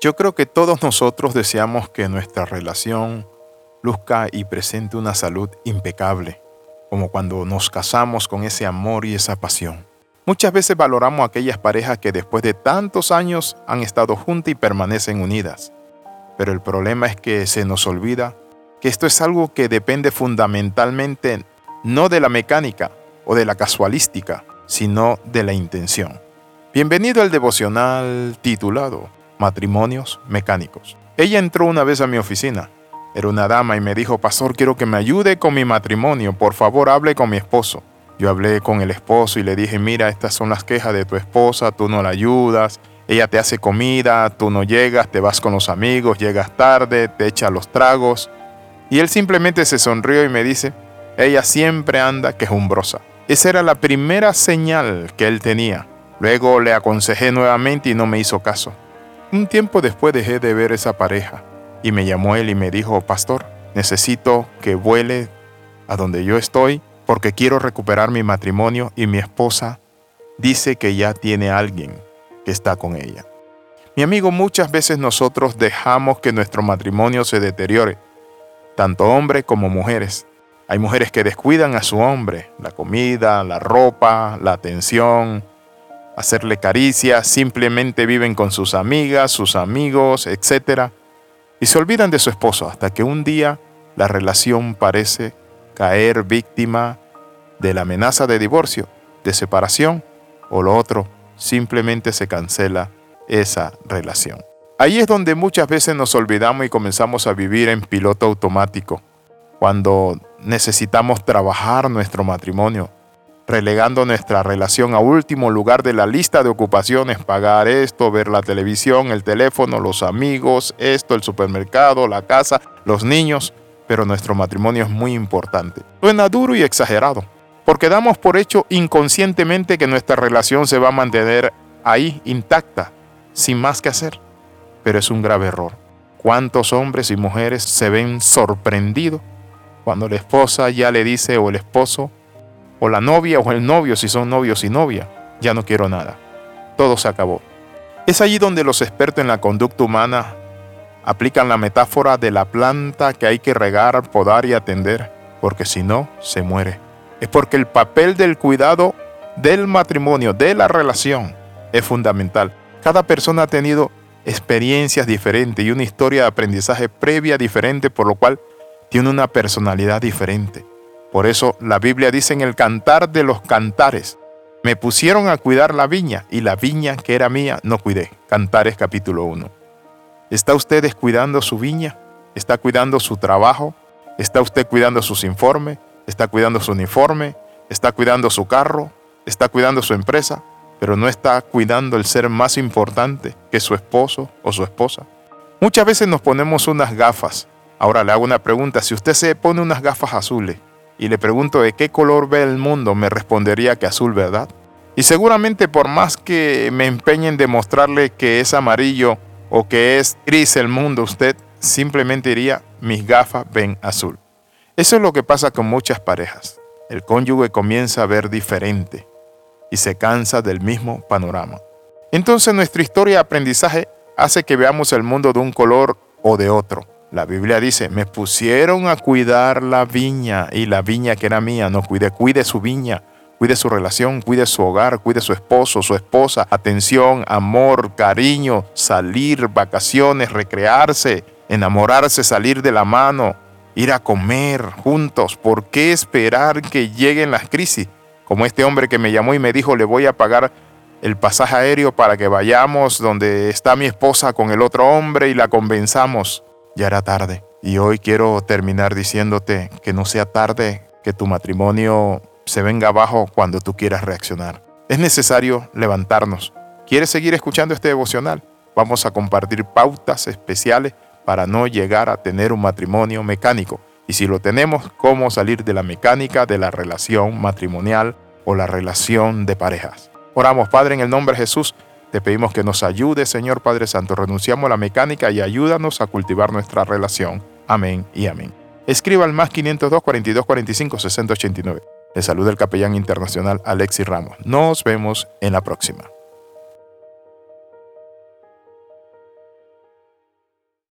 Yo creo que todos nosotros deseamos que nuestra relación luzca y presente una salud impecable, como cuando nos casamos con ese amor y esa pasión. Muchas veces valoramos aquellas parejas que después de tantos años han estado juntas y permanecen unidas. Pero el problema es que se nos olvida que esto es algo que depende fundamentalmente no de la mecánica o de la casualística, sino de la intención. Bienvenido al devocional titulado matrimonios mecánicos. Ella entró una vez a mi oficina. Era una dama y me dijo, Pastor, quiero que me ayude con mi matrimonio. Por favor, hable con mi esposo. Yo hablé con el esposo y le dije, mira, estas son las quejas de tu esposa, tú no la ayudas, ella te hace comida, tú no llegas, te vas con los amigos, llegas tarde, te echa los tragos. Y él simplemente se sonrió y me dice, ella siempre anda quejumbrosa. Esa era la primera señal que él tenía. Luego le aconsejé nuevamente y no me hizo caso. Un tiempo después dejé de ver esa pareja y me llamó él y me dijo, pastor, necesito que vuele a donde yo estoy porque quiero recuperar mi matrimonio y mi esposa dice que ya tiene alguien que está con ella. Mi amigo, muchas veces nosotros dejamos que nuestro matrimonio se deteriore, tanto hombres como mujeres. Hay mujeres que descuidan a su hombre, la comida, la ropa, la atención, hacerle caricias, simplemente viven con sus amigas, sus amigos, etc. Y se olvidan de su esposo hasta que un día la relación parece caer víctima de la amenaza de divorcio, de separación o lo otro, simplemente se cancela esa relación. Ahí es donde muchas veces nos olvidamos y comenzamos a vivir en piloto automático, cuando necesitamos trabajar nuestro matrimonio, relegando nuestra relación a último lugar de la lista de ocupaciones, pagar esto, ver la televisión, el teléfono, los amigos, esto, el supermercado, la casa, los niños, pero nuestro matrimonio es muy importante. Suena duro y exagerado, porque damos por hecho inconscientemente que nuestra relación se va a mantener ahí intacta, sin más que hacer, pero es un grave error. ¿Cuántos hombres y mujeres se ven sorprendidos cuando la esposa ya le dice o el esposo, o la novia o el novio, si son novios y novia, ya no quiero nada. Todo se acabó. Es allí donde los expertos en la conducta humana aplican la metáfora de la planta que hay que regar, podar y atender, porque si no, se muere. Es porque el papel del cuidado del matrimonio, de la relación, es fundamental. Cada persona ha tenido experiencias diferentes y una historia de aprendizaje previa diferente, por lo cual tiene una personalidad diferente. Por eso la Biblia dice en el cantar de los cantares, me pusieron a cuidar la viña y la viña que era mía no cuidé. Cantares capítulo 1. ¿Está usted descuidando su viña? ¿Está cuidando su trabajo? ¿Está usted cuidando sus informes? ¿Está cuidando su uniforme? ¿Está cuidando su carro? ¿Está cuidando su empresa? Pero no está cuidando el ser más importante que su esposo o su esposa. Muchas veces nos ponemos unas gafas. Ahora le hago una pregunta. Si usted se pone unas gafas azules y le pregunto de qué color ve el mundo, me respondería que azul, ¿verdad? Y seguramente por más que me empeñe en demostrarle que es amarillo o que es gris el mundo, usted simplemente diría, mis gafas ven azul. Eso es lo que pasa con muchas parejas. El cónyuge comienza a ver diferente y se cansa del mismo panorama. Entonces nuestra historia de aprendizaje hace que veamos el mundo de un color o de otro. La Biblia dice, me pusieron a cuidar la viña y la viña que era mía, no cuide, cuide su viña, cuide su relación, cuide su hogar, cuide su esposo, su esposa, atención, amor, cariño, salir, vacaciones, recrearse, enamorarse, salir de la mano, ir a comer juntos. ¿Por qué esperar que lleguen las crisis? Como este hombre que me llamó y me dijo, le voy a pagar el pasaje aéreo para que vayamos donde está mi esposa con el otro hombre y la convenzamos ya era tarde. Y hoy quiero terminar diciéndote que no sea tarde que tu matrimonio se venga abajo cuando tú quieras reaccionar. Es necesario levantarnos. ¿Quieres seguir escuchando este devocional? Vamos a compartir pautas especiales para no llegar a tener un matrimonio mecánico. Y si lo tenemos, cómo salir de la mecánica de la relación matrimonial o la relación de parejas. Oramos, Padre, en el nombre de Jesús. Te pedimos que nos ayude, Señor Padre Santo. Renunciamos a la mecánica y ayúdanos a cultivar nuestra relación. Amén y amén. Escriba al más 502 42 45 60 89. Le saluda el capellán internacional Alexis Ramos. Nos vemos en la próxima.